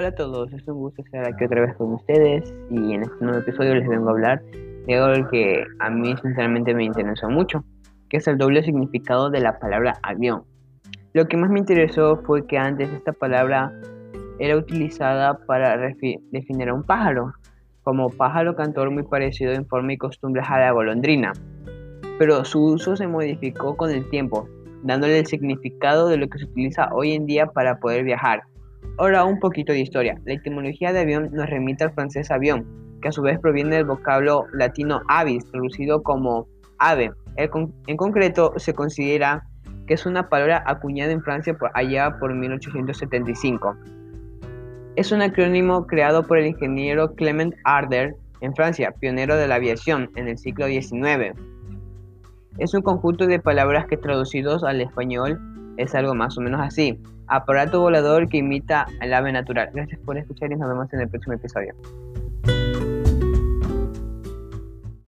Hola a todos, es un gusto estar aquí otra vez con ustedes y en este nuevo episodio les vengo a hablar de algo que a mí sinceramente me interesó mucho, que es el doble significado de la palabra avión. Lo que más me interesó fue que antes esta palabra era utilizada para definir a un pájaro, como pájaro cantor muy parecido en forma y costumbres a la golondrina, pero su uso se modificó con el tiempo, dándole el significado de lo que se utiliza hoy en día para poder viajar Ahora un poquito de historia. La etimología de avión nos remite al francés avión, que a su vez proviene del vocablo latino avis, traducido como ave. En concreto, se considera que es una palabra acuñada en Francia por allá por 1875. Es un acrónimo creado por el ingeniero Clement Arder en Francia, pionero de la aviación en el siglo XIX. Es un conjunto de palabras que traducidos al español es algo más o menos así. Aparato volador que imita al ave natural. Gracias por escuchar y nos vemos en el próximo episodio.